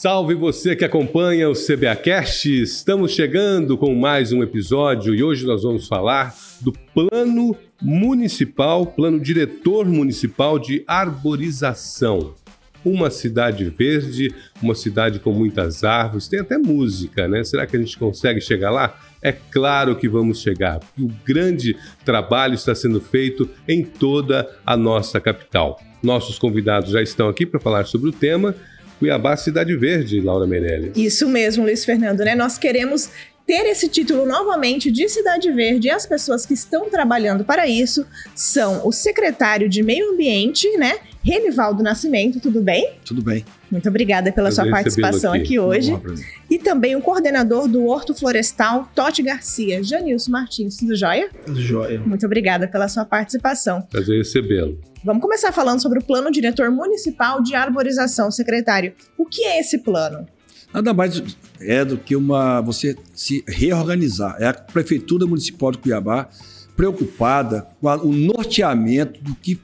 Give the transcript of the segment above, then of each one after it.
Salve você que acompanha o CBAcast. Estamos chegando com mais um episódio e hoje nós vamos falar do plano municipal, plano diretor municipal de arborização. Uma cidade verde, uma cidade com muitas árvores, tem até música, né? Será que a gente consegue chegar lá? É claro que vamos chegar, porque o grande trabalho está sendo feito em toda a nossa capital. Nossos convidados já estão aqui para falar sobre o tema. Cuiabá Cidade Verde, Laura Meirelles. Isso mesmo, Luiz Fernando, né? Nós queremos ter esse título novamente de Cidade Verde e as pessoas que estão trabalhando para isso são o secretário de Meio Ambiente, né? Renivaldo Nascimento, tudo bem? Tudo bem. Muito obrigada pela sua participação aqui, aqui hoje. E também o coordenador do Horto Florestal, Totti Garcia, Janilson Martins, tudo jóia? Tudo jóia. Muito obrigada pela sua participação. Prazer recebê-lo. Vamos começar falando sobre o Plano Diretor Municipal de Arborização, secretário. O que é esse plano? Nada mais é do que uma você se reorganizar. É a Prefeitura Municipal de Cuiabá preocupada com o norteamento do que,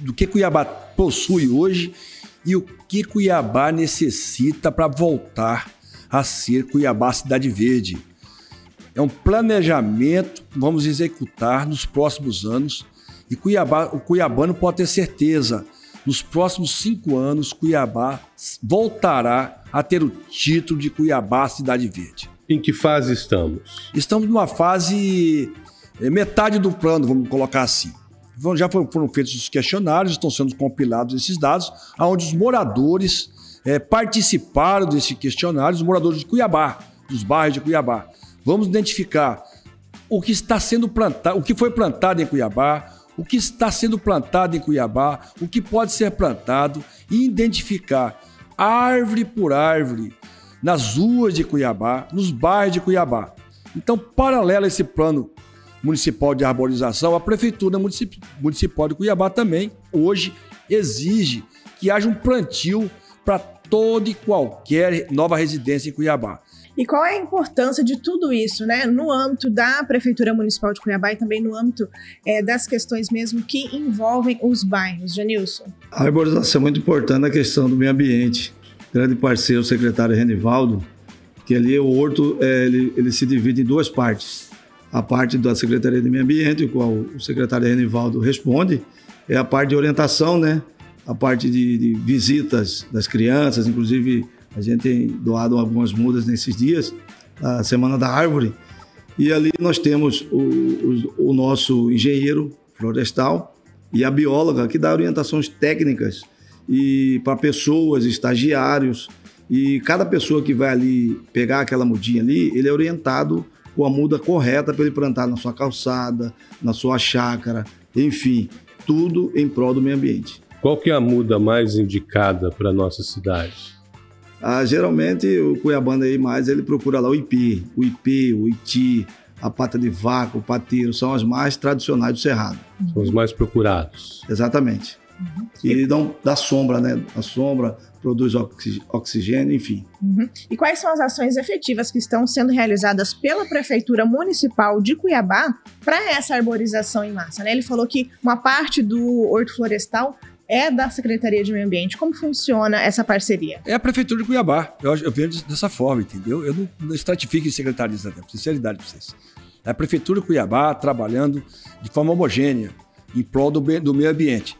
do que Cuiabá possui hoje e o que Cuiabá necessita para voltar a ser Cuiabá Cidade Verde. É um planejamento que vamos executar nos próximos anos e Cuiabá, o cuiabano pode ter certeza nos próximos cinco anos, Cuiabá voltará a ter o título de Cuiabá Cidade Verde. Em que fase estamos? Estamos numa fase é, metade do plano, vamos colocar assim. Já foram feitos os questionários, estão sendo compilados esses dados, onde os moradores é, participaram desse questionário, os moradores de Cuiabá, dos bairros de Cuiabá. Vamos identificar o que está sendo plantado, o que foi plantado em Cuiabá, o que está sendo plantado em Cuiabá, o que pode ser plantado e identificar árvore por árvore nas ruas de Cuiabá, nos bairros de Cuiabá. Então, paralelo a esse plano municipal de arborização, a Prefeitura Municipal de Cuiabá também, hoje, exige que haja um plantio para toda e qualquer nova residência em Cuiabá. E qual é a importância de tudo isso, né, no âmbito da Prefeitura Municipal de Cuiabá e também no âmbito é, das questões mesmo que envolvem os bairros, Janilson? A arborização é muito importante na questão do meio ambiente. Grande parceiro, o secretário Renivaldo, que ali o horto é, ele, ele se divide em duas partes. A parte da Secretaria de Meio Ambiente, o qual o secretário Renivaldo responde, é a parte de orientação, né? A parte de, de visitas das crianças, inclusive a gente tem doado algumas mudas nesses dias, a Semana da Árvore, e ali nós temos o, o, o nosso engenheiro florestal e a bióloga que dá orientações técnicas e para pessoas, estagiários, e cada pessoa que vai ali pegar aquela mudinha ali, ele é orientado com a muda correta para ele plantar na sua calçada, na sua chácara, enfim, tudo em prol do meio ambiente. Qual que é a muda mais indicada para a nossa cidade? Ah, geralmente o cuiabano aí mais ele procura lá o ipê, o ipê, o iti, a pata de vaca, o pateiro, são as mais tradicionais do cerrado. São os mais procurados. Exatamente. Uhum. E dão da sombra, né? A sombra produz oxigênio, enfim. Uhum. E quais são as ações efetivas que estão sendo realizadas pela Prefeitura Municipal de Cuiabá para essa arborização em massa? Né? Ele falou que uma parte do horto florestal é da Secretaria de Meio Ambiente. Como funciona essa parceria? É a Prefeitura de Cuiabá. Eu, eu vejo dessa forma, entendeu? Eu não, não estratifico em secretarias, até, sinceridade para vocês. É a Prefeitura de Cuiabá trabalhando de forma homogênea em prol do, do meio ambiente.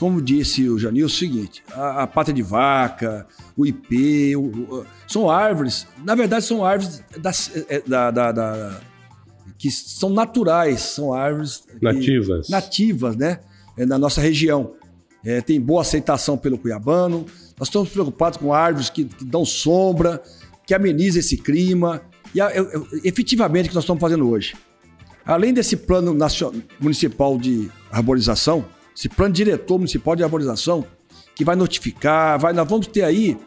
Como disse o Janil, é o seguinte: a, a pata de vaca, o ipê, o, o, são árvores, na verdade, são árvores das, é, da, da, da, que são naturais, são árvores nativas, que, nativas né? na nossa região é, tem boa aceitação pelo cuiabano. Nós estamos preocupados com árvores que, que dão sombra, que amenizam esse clima. E a, a, efetivamente o que nós estamos fazendo hoje. Além desse plano nacional, municipal de arborização, esse plano diretor municipal de arborização, que vai notificar, vai, nós vamos ter aí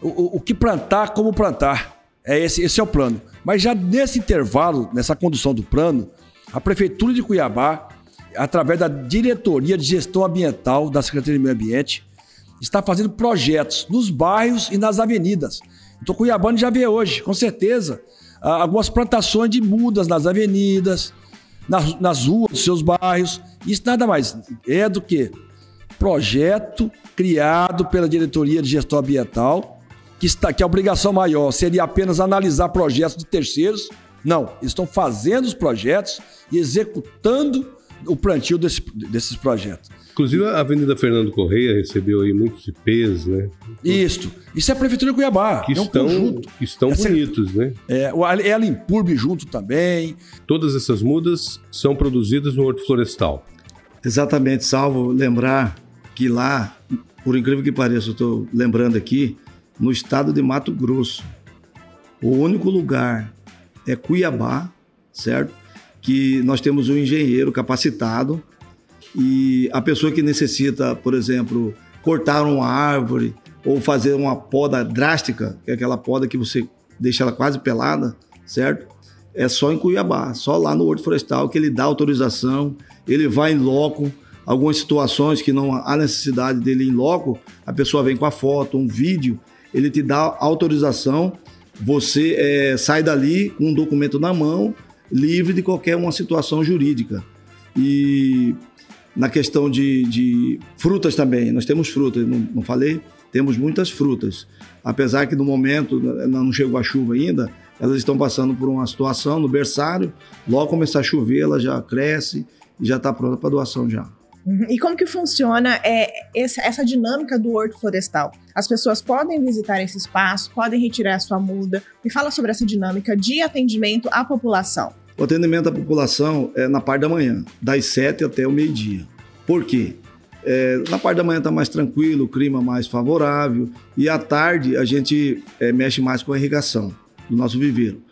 o, o, que plantar, como plantar. É esse, esse é o plano. Mas já nesse intervalo, nessa condução do plano, a Prefeitura de Cuiabá através da Diretoria de Gestão Ambiental da Secretaria de Meio Ambiente, está fazendo projetos nos bairros e nas avenidas. Então, Cuiabano já vê hoje, com certeza, algumas plantações de mudas nas avenidas, nas, nas ruas dos seus bairros. Isso nada mais é do que projeto criado pela Diretoria de Gestão Ambiental que, está, que a obrigação maior seria apenas analisar projetos de terceiros. Não, eles estão fazendo os projetos e executando o plantio desse, desses projetos. Inclusive, a Avenida Fernando Correia recebeu aí muitos IPs, né? Isso. Isso é a Prefeitura de Cuiabá. Que é um estão, conjunto. que estão Essa- bonitos, né? É, é a Limpurbe junto também. Todas essas mudas são produzidas no Horto Florestal. Exatamente, salvo lembrar que lá, por incrível que pareça, eu estou lembrando aqui, no estado de Mato Grosso, o único lugar é Cuiabá, certo? Que nós temos um engenheiro capacitado e a pessoa que necessita, por exemplo, cortar uma árvore ou fazer uma poda drástica, que é aquela poda que você deixa ela quase pelada, certo? É só em Cuiabá, só lá no Horto Florestal que ele dá autorização, ele vai em loco. Algumas situações que não há necessidade dele ir em loco, a pessoa vem com a foto, um vídeo, ele te dá autorização, você eh, sai dali com um documento na mão, livre de qualquer uma situação jurídica. E na questão de, de frutas também, nós temos frutas, não, não falei? Temos muitas frutas. Apesar que no momento não chegou a chuva ainda, elas estão passando por uma situação no berçário, logo começar a chover, ela já cresce e já está pronta para doação já. Uhum. E como que funciona é, essa, essa dinâmica do horto florestal? As pessoas podem visitar esse espaço, podem retirar a sua muda. Me fala sobre essa dinâmica de atendimento à população. O atendimento à população é na parte da manhã, das 7 até o meio-dia. Por quê? É, na parte da manhã está mais tranquilo, o clima mais favorável, e à tarde a gente é, mexe mais com a irrigação do nosso viveiro.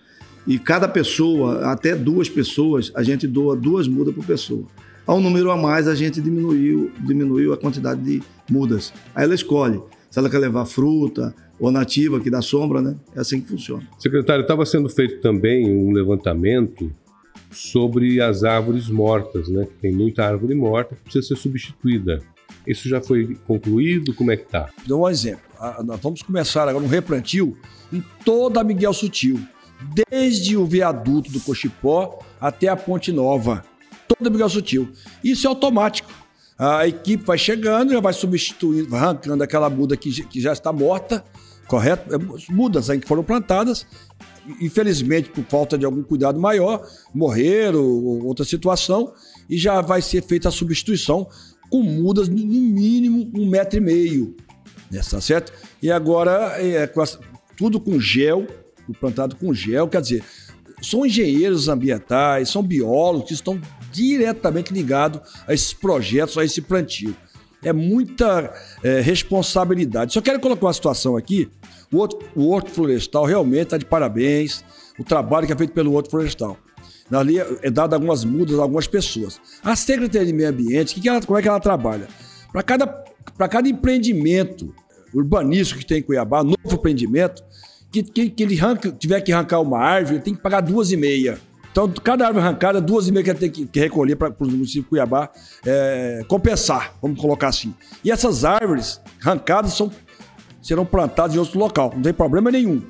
E cada pessoa, até duas pessoas, a gente doa duas mudas por pessoa. Ao número a mais, a gente diminuiu, diminuiu a quantidade de mudas. Aí ela escolhe se ela quer levar fruta ou nativa, que dá sombra, né? É assim que funciona. Secretário, estava sendo feito também um levantamento sobre as árvores mortas, né? Tem muita árvore morta que precisa ser substituída. Isso já foi concluído? Como é que tá? Dou um exemplo. Ah, Nós vamos começar agora um replantio em toda a Miguel Sutil, desde o viaduto do Cochipó até a Ponte Nova. Toda Miguel Sutil. Isso é automático. A equipe vai chegando, já vai substituindo, vai arrancando aquela muda que, que já está morta, correto? É, Mudas aí que foram plantadas, infelizmente por falta de algum cuidado maior, morreram ou outra situação, e já vai ser feita a substituição com mudas no mínimo um metro e meio. Né, tá certo? E agora é, com as- tudo com gel, plantado com gel, quer dizer, são engenheiros ambientais, são biólogos que estão diretamente ligados a esses projetos, a esse plantio. É muita é, responsabilidade. Só quero colocar uma situação aqui. O Horto, o Horto Florestal realmente está de parabéns. O trabalho que é feito pelo Horto Florestal. Ali é dado algumas mudas a algumas pessoas. A Secretaria de Meio Ambiente, que que ela- como é que ela trabalha? Para cada, cada empreendimento urbanístico que tem em Cuiabá, novo empreendimento, que, que, que ele arranca- tiver que arrancar uma árvore, ele tem que pagar duas e meia. Então, cada árvore arrancada, duas e meia que ele tem que, que recolher para o município de Cuiabá é, compensar, vamos colocar assim. E essas árvores arrancadas são, serão plantadas em outro local, não tem problema nenhum.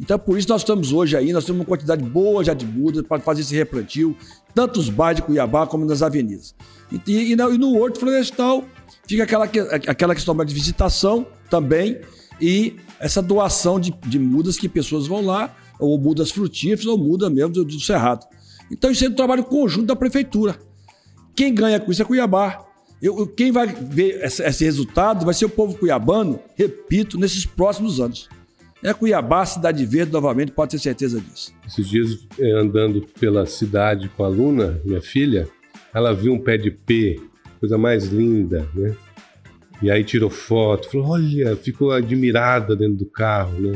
Então, por isso nós estamos hoje aí, nós temos uma quantidade boa já de mudas para fazer esse replantio, tanto nos bairros de Cuiabá como nas avenidas. E, e, e na- e no Horto Florestal fica aquela, que- aquela questão de visitação também e essa doação de, de mudas que pessoas vão lá, ou mudas frutíferas, ou muda mesmo do, do Cerrado. Então isso é um trabalho conjunto da prefeitura. Quem ganha com isso é Cuiabá. Eu- quem vai ver esse, esse resultado vai ser o povo cuiabano, repito, nesses próximos anos. É Cuiabá, Cidade Verde, novamente, pode ter certeza disso. Esses dias, eh, andando pela cidade com a Luna, minha filha, ela viu um pé de pé, coisa mais linda, né? E aí tirou foto, falou: olha, ficou admirada dentro do carro, né?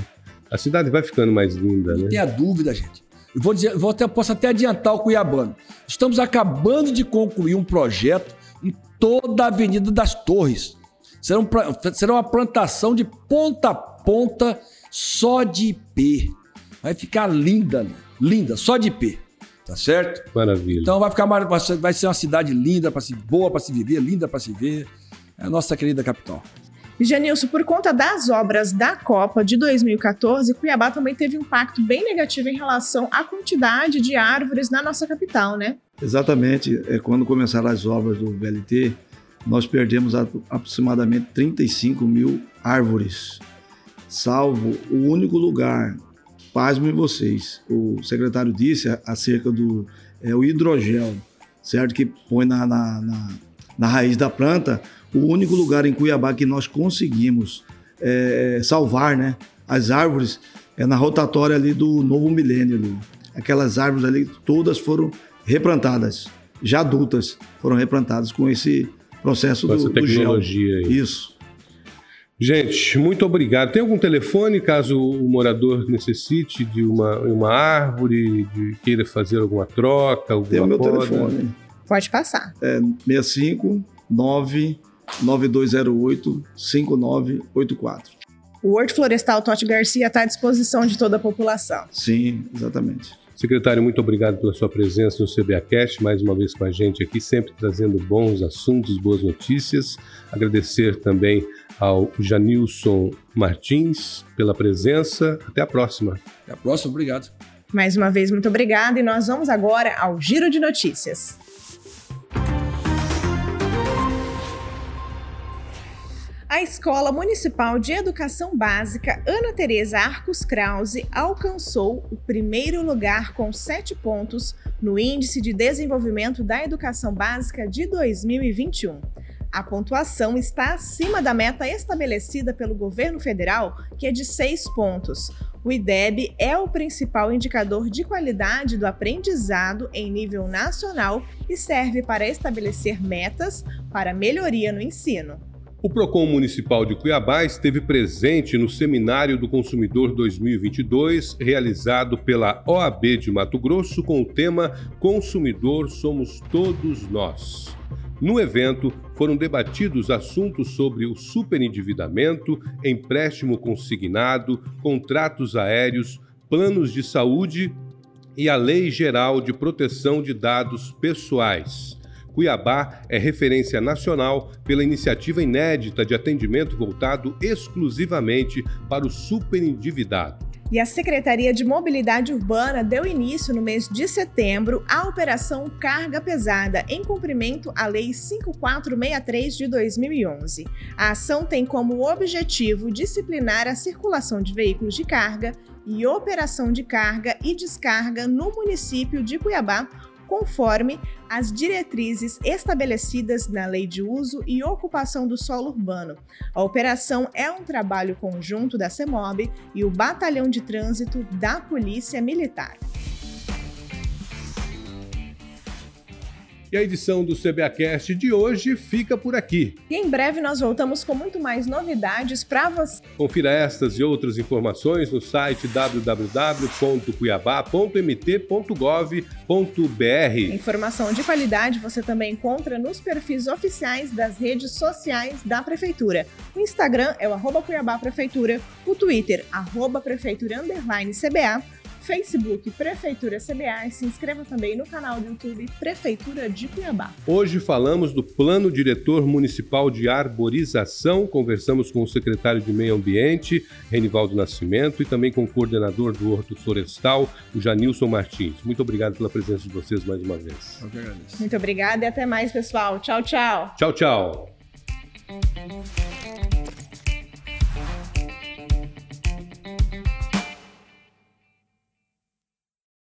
A cidade vai ficando mais linda, Não né? tenha dúvida, gente. Vou dizer, vou até, posso até adiantar o Cuiabano. Estamos acabando de concluir um projeto em toda a Avenida das Torres. Será, um será uma plantação de ponta a ponta só de IP. Vai ficar linda, né? linda, só de IP. Tá certo? Maravilha. Então vai ficar mar- vai ser- vai ser uma cidade linda para se boa para se viver, linda para se ver. É a nossa querida capital. Janilson, por conta das obras da Copa de 2014, Cuiabá também teve um impacto bem negativo em relação à quantidade de árvores na nossa capital, né? Exatamente, é, quando começaram as obras do VLT, nós perdemos aproximadamente 35 mil árvores. salvo o único lugar, pasmem vocês, o secretário disse acerca do é, o hidrogel, certo? Que põe na, na, na, na raiz da planta, o único lugar em Cuiabá que nós conseguimos é, salvar né, as árvores é na rotatória ali do novo milênio. Ali. Aquelas árvores ali todas foram replantadas, já adultas, foram replantadas com esse processo com do, essa tecnologia do gel. Aí. Isso. Gente, muito obrigado. Tem algum telefone caso o morador necessite de uma, uma árvore, de queira fazer alguma troca, alguma Tem o meu poda? telefone. Pode passar. É 65 9 9208 5984. O Horto Florestal Totti Garcia está à disposição de toda a população. Sim, exatamente. Secretário, muito obrigado pela sua presença no CBAcast, mais uma vez com a gente aqui, sempre trazendo bons assuntos, boas notícias. Agradecer também ao Janilson Martins pela presença. Até a próxima. Até a próxima, obrigado. Mais uma vez, muito obrigada e nós vamos agora ao Giro de Notícias. A Escola Municipal de Educação Básica Ana Teresa Arcos Krause alcançou o primeiro lugar com sete pontos no Índice de Desenvolvimento da Educação Básica de 2021. A pontuação está acima da meta estabelecida pelo governo federal, que é de seis pontos. O IDEB é o principal indicador de qualidade do aprendizado em nível nacional e serve para estabelecer metas para melhoria no ensino. O Procon Municipal de Cuiabá esteve presente no Seminário do Consumidor 2022, realizado pela OAB de Mato Grosso com o tema Consumidor Somos Todos Nós. No evento, foram debatidos assuntos sobre o superendividamento, empréstimo consignado, contratos aéreos, planos de saúde e a Lei Geral de Proteção de Dados Pessoais. Cuiabá é referência nacional pela iniciativa inédita de atendimento voltado exclusivamente para o superendividado. E a Secretaria de Mobilidade Urbana deu início no mês de setembro à Operação Carga Pesada, em cumprimento à Lei 5463 de 2011. A ação tem como objetivo disciplinar a circulação de veículos de carga e operação de carga e descarga no município de Cuiabá conforme as diretrizes estabelecidas na Lei de Uso e Ocupação do Solo Urbano. A operação é um trabalho conjunto da CEMOB e o Batalhão de Trânsito da Polícia Militar. E a edição do CBAcast de hoje fica por aqui. E em breve nós voltamos com muito mais novidades para você. Confira estas e outras informações no site www.cuiabá.mt.gov.br. Informação de qualidade você também encontra nos perfis oficiais das redes sociais da Prefeitura. O Instagram é o arroba Cuiabá Prefeitura, o Twitter, arroba Prefeitura CBA Facebook Prefeitura CBA e se inscreva também no canal do YouTube Prefeitura de Cuiabá. Hoje falamos do Plano Diretor Municipal de Arborização, conversamos com o secretário de Meio Ambiente, Renivaldo Nascimento, e também com o coordenador do Horto Florestal, o Janilson Martins. Muito obrigado pela presença de vocês mais uma vez. Muito obrigada e até mais, pessoal. Tchau, tchau. Tchau, tchau.